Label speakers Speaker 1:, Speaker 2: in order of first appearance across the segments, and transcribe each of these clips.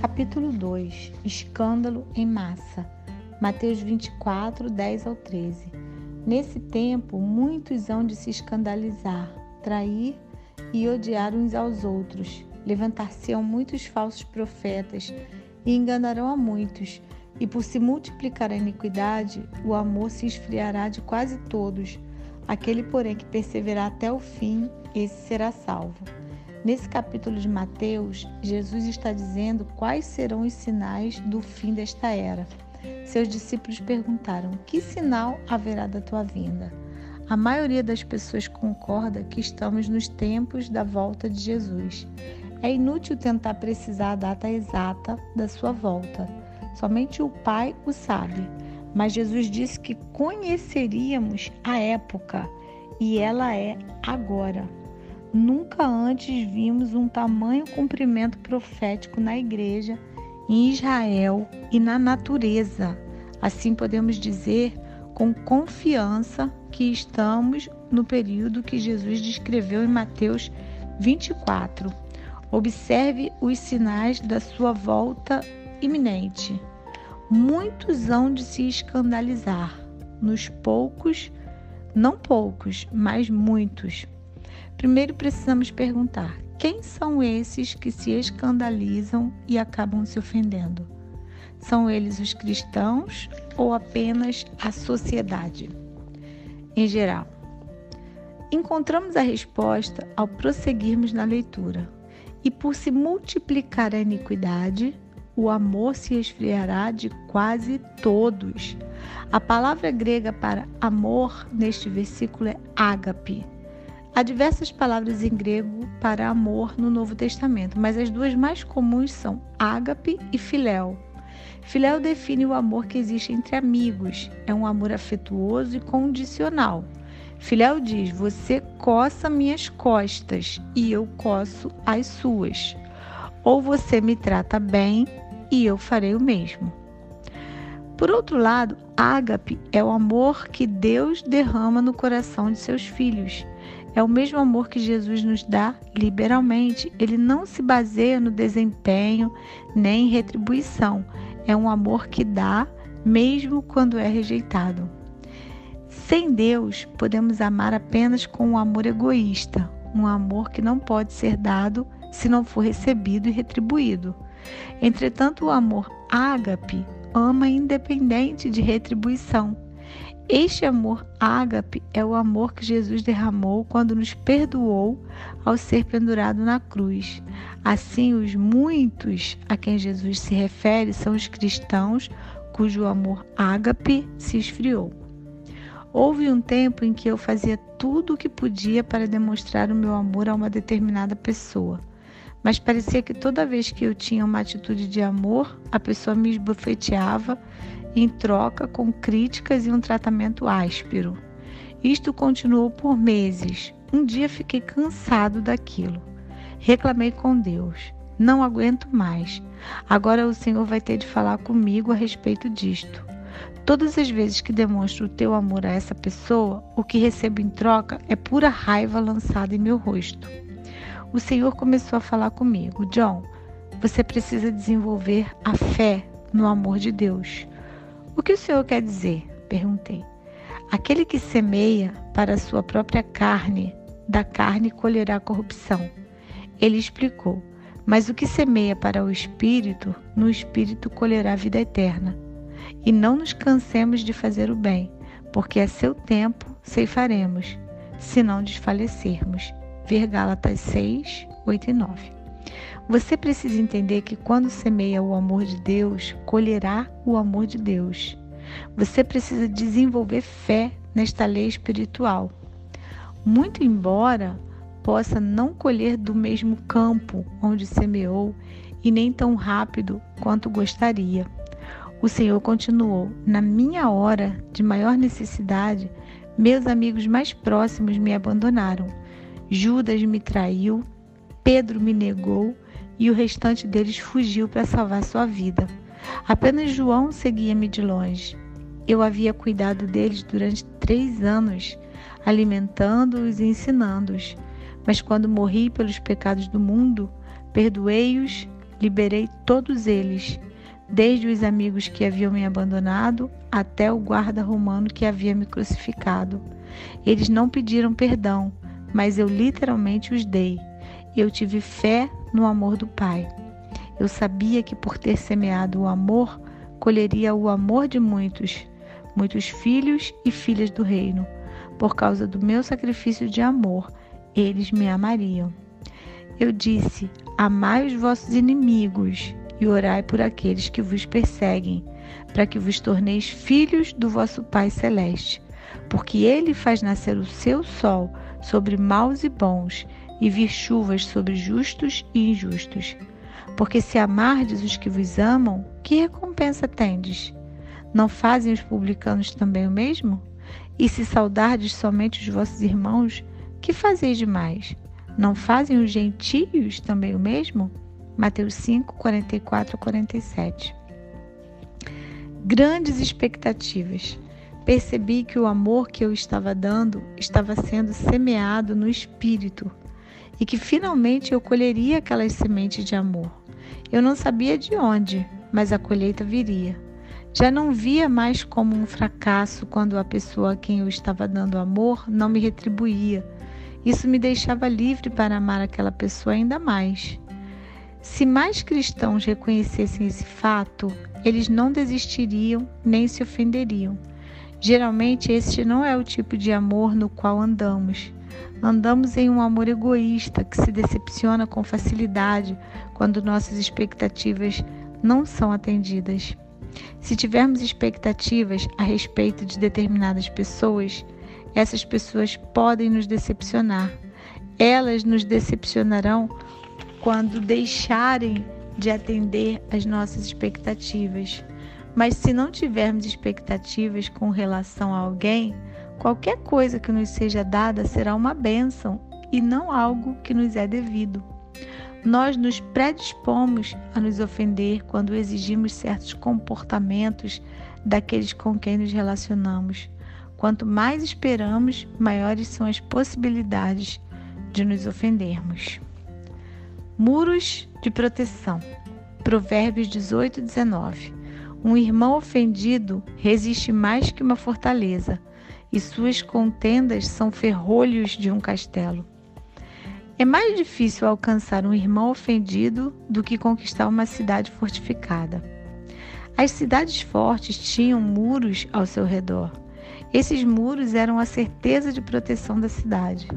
Speaker 1: Capítulo 2 Escândalo em massa. Mateus 24, 10 ao 13. Nesse tempo, muitos hão de se escandalizar, trair e odiar uns aos outros. Levantar-se-ão muitos falsos profetas e enganarão a muitos. E por se multiplicar a iniquidade, o amor se esfriará de quase todos. Aquele, porém, que perseverar até o fim, esse será salvo. Nesse capítulo de Mateus, Jesus está dizendo quais serão os sinais do fim desta era. Seus discípulos perguntaram: Que sinal haverá da tua vinda? A maioria das pessoas concorda que estamos nos tempos da volta de Jesus. É inútil tentar precisar a data exata da sua volta. Somente o Pai o sabe. Mas Jesus disse que conheceríamos a época e ela é agora. Nunca antes vimos um tamanho cumprimento profético na igreja, em Israel e na natureza. Assim podemos dizer com confiança que estamos no período que Jesus descreveu em Mateus 24. Observe os sinais da sua volta iminente. Muitos hão de se escandalizar, nos poucos, não poucos, mas muitos. Primeiro precisamos perguntar: quem são esses que se escandalizam e acabam se ofendendo? São eles os cristãos ou apenas a sociedade? Em geral, encontramos a resposta ao prosseguirmos na leitura. E por se multiplicar a iniquidade, o amor se esfriará de quase todos. A palavra grega para amor neste versículo é ágape Há diversas palavras em grego para amor no Novo Testamento, mas as duas mais comuns são ágape e filéu. Filéu define o amor que existe entre amigos, é um amor afetuoso e condicional. Filéu diz: Você coça minhas costas e eu coço as suas. Ou você me trata bem e eu farei o mesmo. Por outro lado, ágape é o amor que Deus derrama no coração de seus filhos. É o mesmo amor que Jesus nos dá liberalmente. Ele não se baseia no desempenho nem em retribuição. É um amor que dá mesmo quando é rejeitado. Sem Deus, podemos amar apenas com um amor egoísta, um amor que não pode ser dado se não for recebido e retribuído. Entretanto, o amor ágape ama independente de retribuição este amor ágape é o amor que Jesus derramou quando nos perdoou ao ser pendurado na cruz. Assim, os muitos a quem Jesus se refere são os cristãos cujo amor ágape se esfriou. Houve um tempo em que eu fazia tudo o que podia para demonstrar o meu amor a uma determinada pessoa. Mas parecia que toda vez que eu tinha uma atitude de amor, a pessoa me esbofeteava em troca com críticas e um tratamento áspero. Isto continuou por meses. Um dia fiquei cansado daquilo. Reclamei com Deus. Não aguento mais. Agora o Senhor vai ter de falar comigo a respeito disto. Todas as vezes que demonstro o teu amor a essa pessoa, o que recebo em troca é pura raiva lançada em meu rosto. O Senhor começou a falar comigo: John, você precisa desenvolver a fé no amor de Deus. O que o Senhor quer dizer? Perguntei. Aquele que semeia para a sua própria carne, da carne colherá corrupção. Ele explicou. Mas o que semeia para o espírito, no espírito colherá vida eterna. E não nos cansemos de fazer o bem, porque a seu tempo ceifaremos, se não desfalecermos. Ver Gálatas 6, 8 e 9. Você precisa entender que quando semeia o amor de Deus, colherá o amor de Deus. Você precisa desenvolver fé nesta lei espiritual. Muito embora possa não colher do mesmo campo onde semeou e nem tão rápido quanto gostaria. O Senhor continuou: Na minha hora de maior necessidade, meus amigos mais próximos me abandonaram. Judas me traiu, Pedro me negou e o restante deles fugiu para salvar sua vida. Apenas João seguia-me de longe. Eu havia cuidado deles durante três anos, alimentando-os e ensinando-os. Mas quando morri pelos pecados do mundo, perdoei-os liberei todos eles, desde os amigos que haviam me abandonado até o guarda romano que havia me crucificado. Eles não pediram perdão, mas eu literalmente os dei. Eu tive fé no amor do Pai. Eu sabia que por ter semeado o amor, colheria o amor de muitos, muitos filhos e filhas do reino. Por causa do meu sacrifício de amor, eles me amariam. Eu disse: Amai os vossos inimigos e orai por aqueles que vos perseguem, para que vos torneis filhos do vosso Pai Celeste. Porque ele faz nascer o seu sol sobre maus e bons, e vir chuvas sobre justos e injustos. Porque se amardes os que vos amam, que recompensa tendes? Não fazem os publicanos também o mesmo? E se saudardes somente os vossos irmãos, que fazeis demais? Não fazem os gentios também o mesmo? Mateus 5, 44 a 47. Grandes expectativas. Percebi que o amor que eu estava dando estava sendo semeado no espírito e que finalmente eu colheria aquelas sementes de amor. Eu não sabia de onde, mas a colheita viria. Já não via mais como um fracasso quando a pessoa a quem eu estava dando amor não me retribuía. Isso me deixava livre para amar aquela pessoa ainda mais. Se mais cristãos reconhecessem esse fato, eles não desistiriam nem se ofenderiam. Geralmente, este não é o tipo de amor no qual andamos. Andamos em um amor egoísta que se decepciona com facilidade quando nossas expectativas não são atendidas. Se tivermos expectativas a respeito de determinadas pessoas, essas pessoas podem nos decepcionar. Elas nos decepcionarão quando deixarem de atender às nossas expectativas. Mas se não tivermos expectativas com relação a alguém, qualquer coisa que nos seja dada será uma bênção e não algo que nos é devido. Nós nos predispomos a nos ofender quando exigimos certos comportamentos daqueles com quem nos relacionamos. Quanto mais esperamos, maiores são as possibilidades de nos ofendermos. Muros de proteção. Provérbios 18, 19. Um irmão ofendido resiste mais que uma fortaleza, e suas contendas são ferrolhos de um castelo. É mais difícil alcançar um irmão ofendido do que conquistar uma cidade fortificada. As cidades fortes tinham muros ao seu redor. Esses muros eram a certeza de proteção da cidade.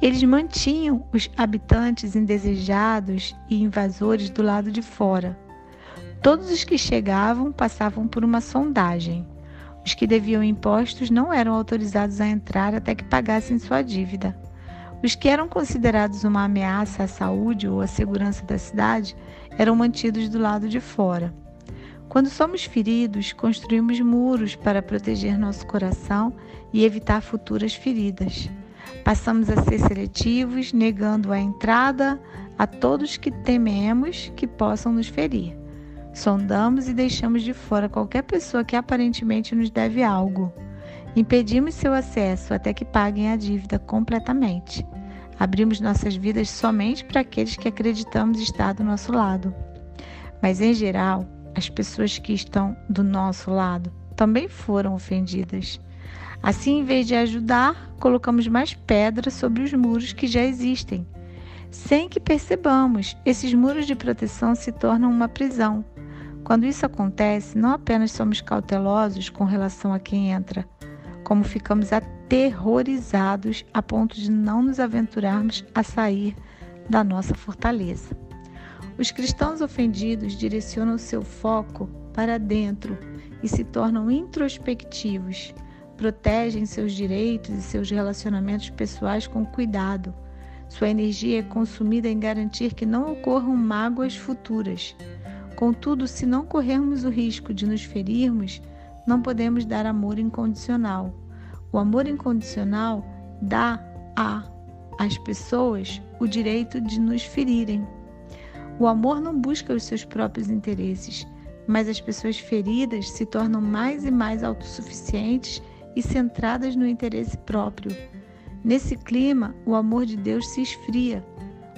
Speaker 1: Eles mantinham os habitantes indesejados e invasores do lado de fora. Todos os que chegavam passavam por uma sondagem. Os que deviam impostos não eram autorizados a entrar até que pagassem sua dívida. Os que eram considerados uma ameaça à saúde ou à segurança da cidade eram mantidos do lado de fora. Quando somos feridos, construímos muros para proteger nosso coração e evitar futuras feridas. Passamos a ser seletivos, negando a entrada a todos que tememos que possam nos ferir. Sondamos e deixamos de fora qualquer pessoa que aparentemente nos deve algo. Impedimos seu acesso até que paguem a dívida completamente. Abrimos nossas vidas somente para aqueles que acreditamos estar do nosso lado. Mas, em geral, as pessoas que estão do nosso lado também foram ofendidas. Assim, em vez de ajudar, colocamos mais pedras sobre os muros que já existem. Sem que percebamos, esses muros de proteção se tornam uma prisão. Quando isso acontece, não apenas somos cautelosos com relação a quem entra, como ficamos aterrorizados a ponto de não nos aventurarmos a sair da nossa fortaleza. Os cristãos ofendidos direcionam seu foco para dentro e se tornam introspectivos protegem seus direitos e seus relacionamentos pessoais com cuidado. Sua energia é consumida em garantir que não ocorram mágoas futuras. Contudo, se não corrermos o risco de nos ferirmos, não podemos dar amor incondicional. O amor incondicional dá a às pessoas o direito de nos ferirem. O amor não busca os seus próprios interesses, mas as pessoas feridas se tornam mais e mais autossuficientes e centradas no interesse próprio. Nesse clima, o amor de Deus se esfria.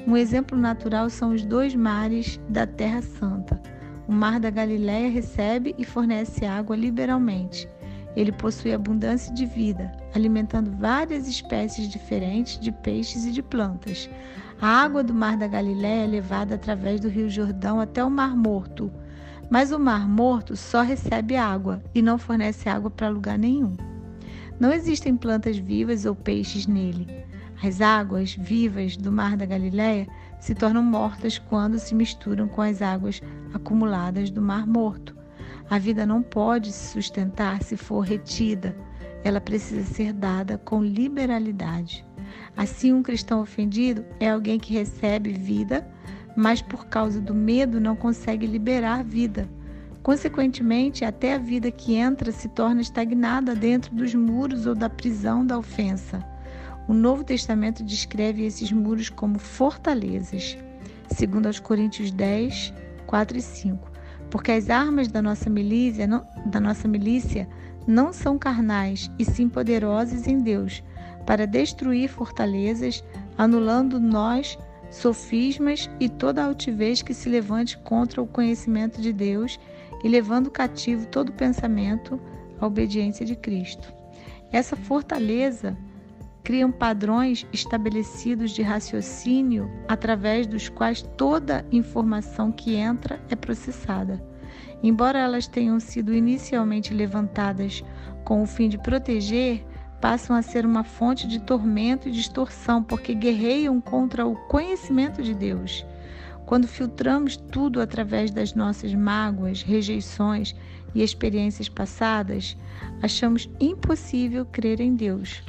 Speaker 1: Um exemplo natural são os dois mares da Terra Santa. O Mar da Galiléia recebe e fornece água liberalmente. Ele possui abundância de vida, alimentando várias espécies diferentes de peixes e de plantas. A água do Mar da Galiléia é levada através do Rio Jordão até o Mar Morto. Mas o Mar Morto só recebe água e não fornece água para lugar nenhum. Não existem plantas vivas ou peixes nele. As águas vivas do Mar da Galiléia se tornam mortas quando se misturam com as águas acumuladas do Mar Morto. A vida não pode se sustentar se for retida, ela precisa ser dada com liberalidade. Assim, um cristão ofendido é alguém que recebe vida, mas por causa do medo não consegue liberar vida. Consequentemente, até a vida que entra se torna estagnada dentro dos muros ou da prisão da ofensa. O Novo Testamento descreve esses muros como fortalezas, segundo aos Coríntios 10, 4 e 5 porque as armas da nossa milícia não, da nossa milícia não são carnais, e sim poderosas em Deus, para destruir fortalezas, anulando nós sofismas e toda altivez que se levante contra o conhecimento de Deus e levando cativo todo pensamento à obediência de Cristo. Essa fortaleza criam padrões estabelecidos de raciocínio através dos quais toda informação que entra é processada. Embora elas tenham sido inicialmente levantadas com o fim de proteger, passam a ser uma fonte de tormento e distorção, porque guerreiam contra o conhecimento de Deus. Quando filtramos tudo através das nossas mágoas, rejeições e experiências passadas, achamos impossível crer em Deus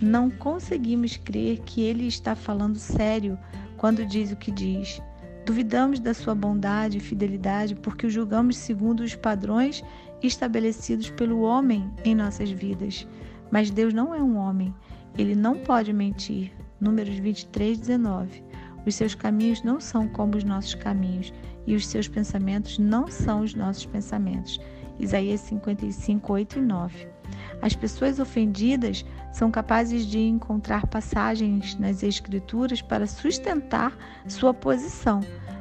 Speaker 1: não conseguimos crer que ele está falando sério quando diz o que diz. Duvidamos da sua bondade e fidelidade porque o julgamos segundo os padrões estabelecidos pelo homem em nossas vidas. Mas Deus não é um homem, ele não pode mentir. Números 23, 19. Os seus caminhos não são como os nossos caminhos, e os seus pensamentos não são os nossos pensamentos. Isaías 55, 8 e 9. As pessoas ofendidas são capazes de encontrar passagens nas Escrituras para sustentar sua posição,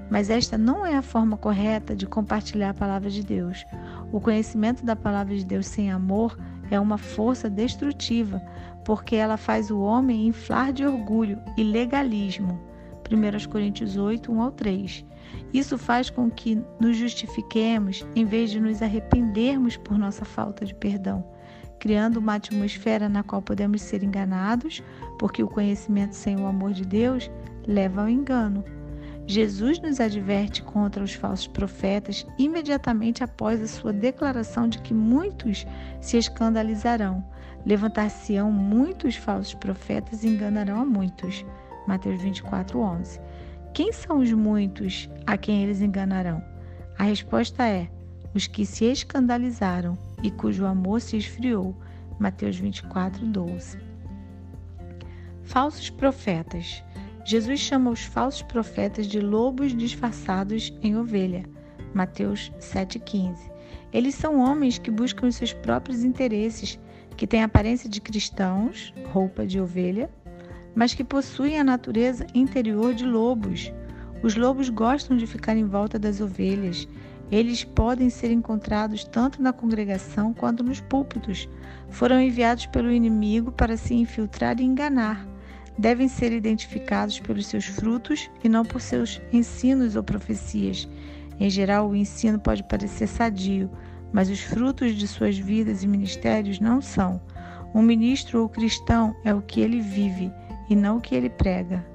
Speaker 1: mas esta não é a forma correta de compartilhar a palavra de Deus. O conhecimento da palavra de Deus sem amor é uma força destrutiva, porque ela faz o homem inflar de orgulho e legalismo. 1 Coríntios 8, 1 ao 3. Isso faz com que nos justifiquemos em vez de nos arrependermos por nossa falta de perdão criando uma atmosfera na qual podemos ser enganados, porque o conhecimento sem o amor de Deus leva ao engano. Jesus nos adverte contra os falsos profetas imediatamente após a sua declaração de que muitos se escandalizarão. Levantar-se-ão muitos falsos profetas e enganarão a muitos. Mateus 24, 11. Quem são os muitos a quem eles enganarão? A resposta é: os que se escandalizaram e cujo amor se esfriou. Mateus 24, 12. Falsos profetas. Jesus chama os falsos profetas de lobos disfarçados em ovelha. Mateus 7,15. Eles são homens que buscam os seus próprios interesses, que têm aparência de cristãos, roupa de ovelha, mas que possuem a natureza interior de lobos. Os lobos gostam de ficar em volta das ovelhas eles podem ser encontrados tanto na congregação quanto nos púlpitos. Foram enviados pelo inimigo para se infiltrar e enganar. Devem ser identificados pelos seus frutos e não por seus ensinos ou profecias. Em geral, o ensino pode parecer sadio, mas os frutos de suas vidas e ministérios não são. Um ministro ou cristão é o que ele vive e não o que ele prega.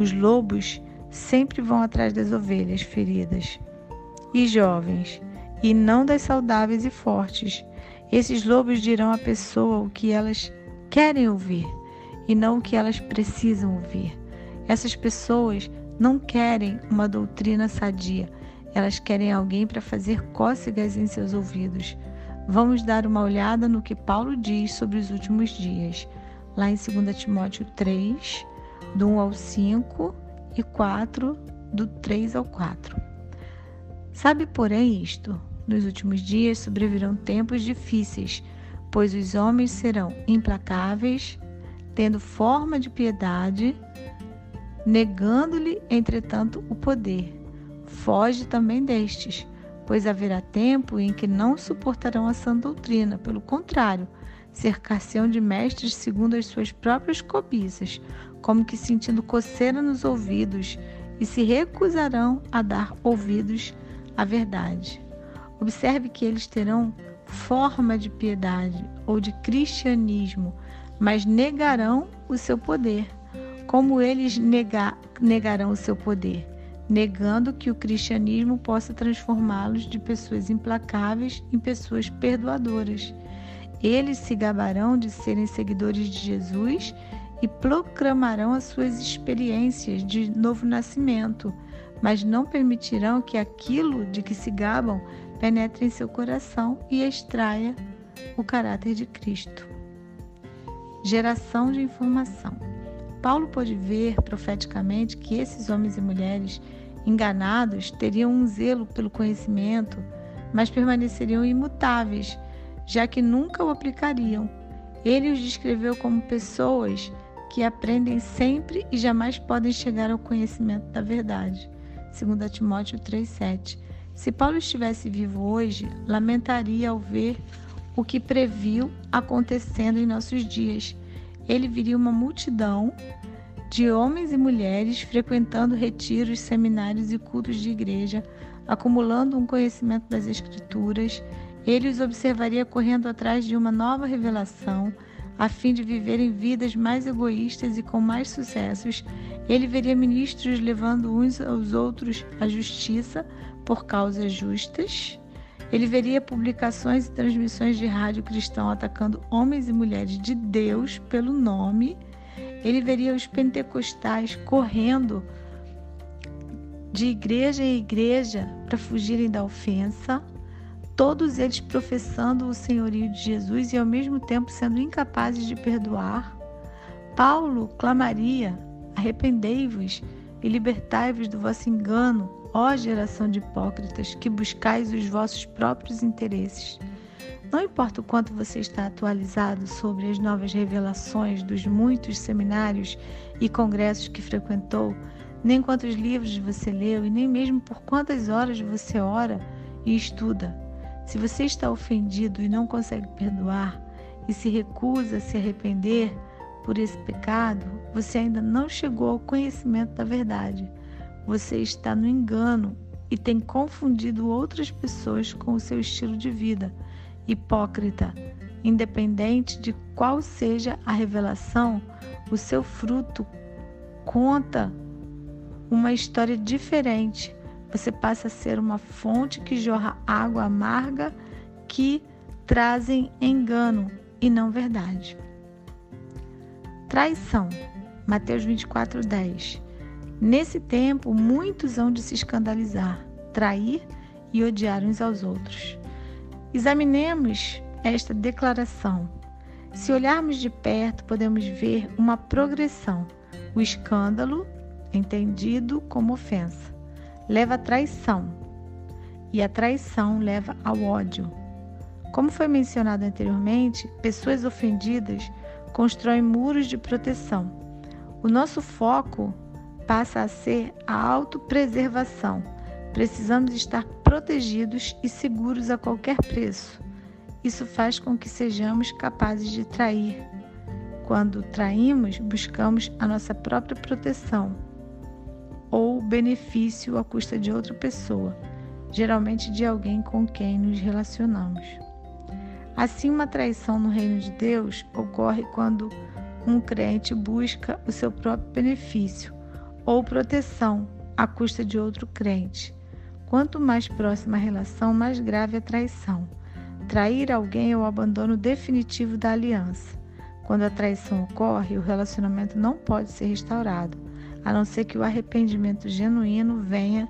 Speaker 1: Os lobos sempre vão atrás das ovelhas feridas e jovens, e não das saudáveis e fortes. Esses lobos dirão à pessoa o que elas querem ouvir e não o que elas precisam ouvir. Essas pessoas não querem uma doutrina sadia, elas querem alguém para fazer cócegas em seus ouvidos. Vamos dar uma olhada no que Paulo diz sobre os últimos dias, lá em 2 Timóteo 3, do 1 ao 5 e 4, do 3 ao 4. Sabe, porém, isto: nos últimos dias sobrevirão tempos difíceis, pois os homens serão implacáveis, tendo forma de piedade, negando-lhe, entretanto, o poder. Foge também destes, pois haverá tempo em que não suportarão a sã doutrina, pelo contrário, cercar-se-ão de mestres segundo as suas próprias cobiças, como que sentindo coceira nos ouvidos, e se recusarão a dar ouvidos à verdade. Observe que eles terão forma de piedade ou de cristianismo, mas negarão o seu poder. Como eles negar, negarão o seu poder? Negando que o cristianismo possa transformá-los de pessoas implacáveis em pessoas perdoadoras. Eles se gabarão de serem seguidores de Jesus e proclamarão as suas experiências de novo nascimento, mas não permitirão que aquilo de que se gabam penetre em seu coração e extraia o caráter de Cristo. Geração de informação. Paulo pôde ver profeticamente que esses homens e mulheres enganados teriam um zelo pelo conhecimento, mas permaneceriam imutáveis, já que nunca o aplicariam. Ele os descreveu como pessoas que aprendem sempre e jamais podem chegar ao conhecimento da verdade. 2 Timóteo 3,7. Se Paulo estivesse vivo hoje, lamentaria ao ver o que previu acontecendo em nossos dias. Ele viria uma multidão de homens e mulheres frequentando retiros, seminários e cultos de igreja, acumulando um conhecimento das Escrituras. Ele os observaria correndo atrás de uma nova revelação a fim de viverem vidas mais egoístas e com mais sucessos, ele veria ministros levando uns aos outros à justiça por causas justas. Ele veria publicações e transmissões de rádio cristão atacando homens e mulheres de Deus pelo nome. Ele veria os pentecostais correndo de igreja em igreja para fugirem da ofensa todos eles professando o senhorio de Jesus e ao mesmo tempo sendo incapazes de perdoar, Paulo clamaria: Arrependei-vos e libertai-vos do vosso engano, ó geração de hipócritas, que buscais os vossos próprios interesses. Não importa o quanto você está atualizado sobre as novas revelações dos muitos seminários e congressos que frequentou, nem quantos livros você leu e nem mesmo por quantas horas você ora e estuda. Se você está ofendido e não consegue perdoar e se recusa a se arrepender por esse pecado, você ainda não chegou ao conhecimento da verdade. Você está no engano e tem confundido outras pessoas com o seu estilo de vida. Hipócrita, independente de qual seja a revelação, o seu fruto conta uma história diferente você passa a ser uma fonte que jorra água amarga que trazem engano e não verdade. Traição. Mateus 24, 10. Nesse tempo, muitos hão de se escandalizar, trair e odiar uns aos outros. Examinemos esta declaração. Se olharmos de perto, podemos ver uma progressão. O escândalo, entendido como ofensa leva à traição, e a traição leva ao ódio. Como foi mencionado anteriormente, pessoas ofendidas constroem muros de proteção. O nosso foco passa a ser a autopreservação. Precisamos estar protegidos e seguros a qualquer preço. Isso faz com que sejamos capazes de trair. Quando traímos, buscamos a nossa própria proteção ou benefício à custa de outra pessoa, geralmente de alguém com quem nos relacionamos. Assim, uma traição no reino de Deus ocorre quando um crente busca o seu próprio benefício ou proteção à custa de outro crente. Quanto mais próxima a relação, mais grave a traição. Trair alguém é o abandono definitivo da aliança. Quando a traição ocorre, o relacionamento não pode ser restaurado a não ser que o arrependimento genuíno venha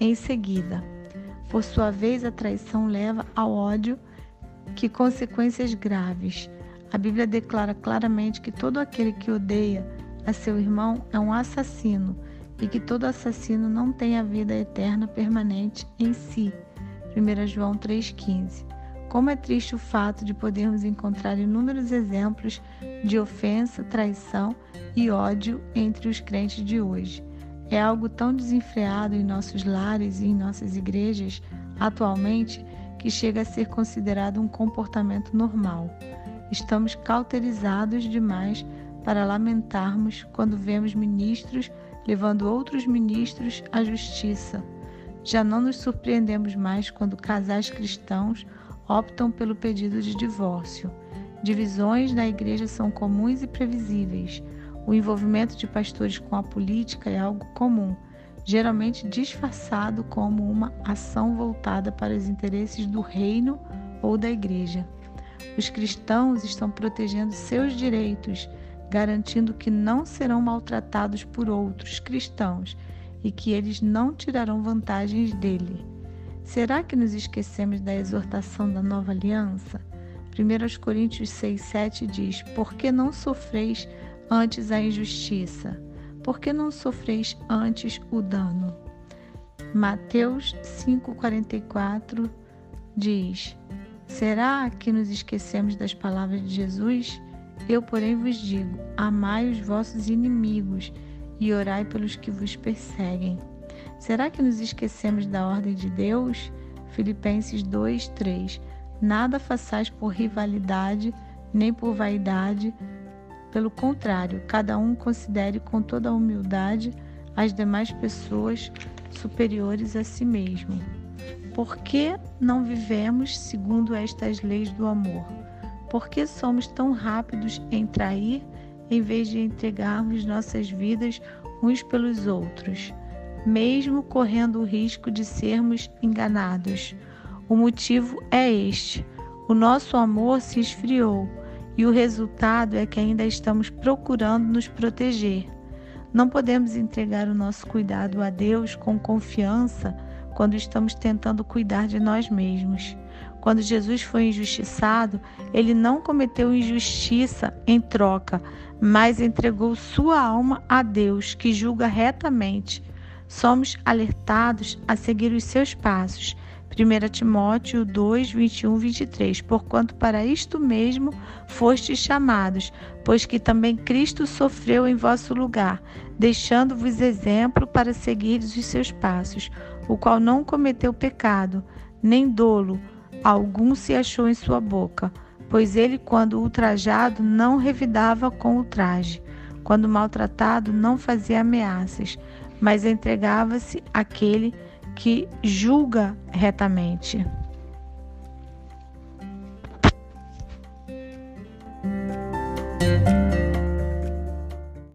Speaker 1: em seguida. Por sua vez, a traição leva ao ódio, que consequências graves. A Bíblia declara claramente que todo aquele que odeia a seu irmão é um assassino e que todo assassino não tem a vida eterna permanente em si. 1 João 3,15. Como é triste o fato de podermos encontrar inúmeros exemplos de ofensa, traição e ódio entre os crentes de hoje. É algo tão desenfreado em nossos lares e em nossas igrejas atualmente que chega a ser considerado um comportamento normal. Estamos cauterizados demais para lamentarmos quando vemos ministros levando outros ministros à justiça. Já não nos surpreendemos mais quando casais cristãos optam pelo pedido de divórcio. Divisões na igreja são comuns e previsíveis. O envolvimento de pastores com a política é algo comum, geralmente disfarçado como uma ação voltada para os interesses do reino ou da igreja. Os cristãos estão protegendo seus direitos, garantindo que não serão maltratados por outros cristãos e que eles não tirarão vantagens dele. Será que nos esquecemos da exortação da nova aliança? 1 Coríntios 6,7 diz: Por que não sofreis antes a injustiça? Por que não sofreis antes o dano? Mateus 5,44 diz: Será que nos esquecemos das palavras de Jesus? Eu, porém, vos digo: amai os vossos inimigos e orai pelos que vos perseguem. Será que nos esquecemos da ordem de Deus? Filipenses 2, 3. Nada façais por rivalidade, nem por vaidade. Pelo contrário, cada um considere com toda a humildade as demais pessoas superiores a si mesmo. Por que não vivemos segundo estas leis do amor? Por que somos tão rápidos em trair em vez de entregarmos nossas vidas uns pelos outros, mesmo correndo o risco de sermos enganados? O motivo é este: o nosso amor se esfriou e o resultado é que ainda estamos procurando nos proteger. Não podemos entregar o nosso cuidado a Deus com confiança quando estamos tentando cuidar de nós mesmos. Quando Jesus foi injustiçado, ele não cometeu injustiça em troca, mas entregou sua alma a Deus, que julga retamente. Somos alertados a seguir os seus passos. 1 Timóteo 2, 21, 23. Porquanto para isto mesmo fostes chamados, pois que também Cristo sofreu em vosso lugar, deixando-vos exemplo para seguires os seus passos, o qual não cometeu pecado, nem dolo, algum se achou em sua boca, pois ele, quando ultrajado, não revidava com ultraje, quando maltratado, não fazia ameaças, mas entregava-se àquele que julga retamente.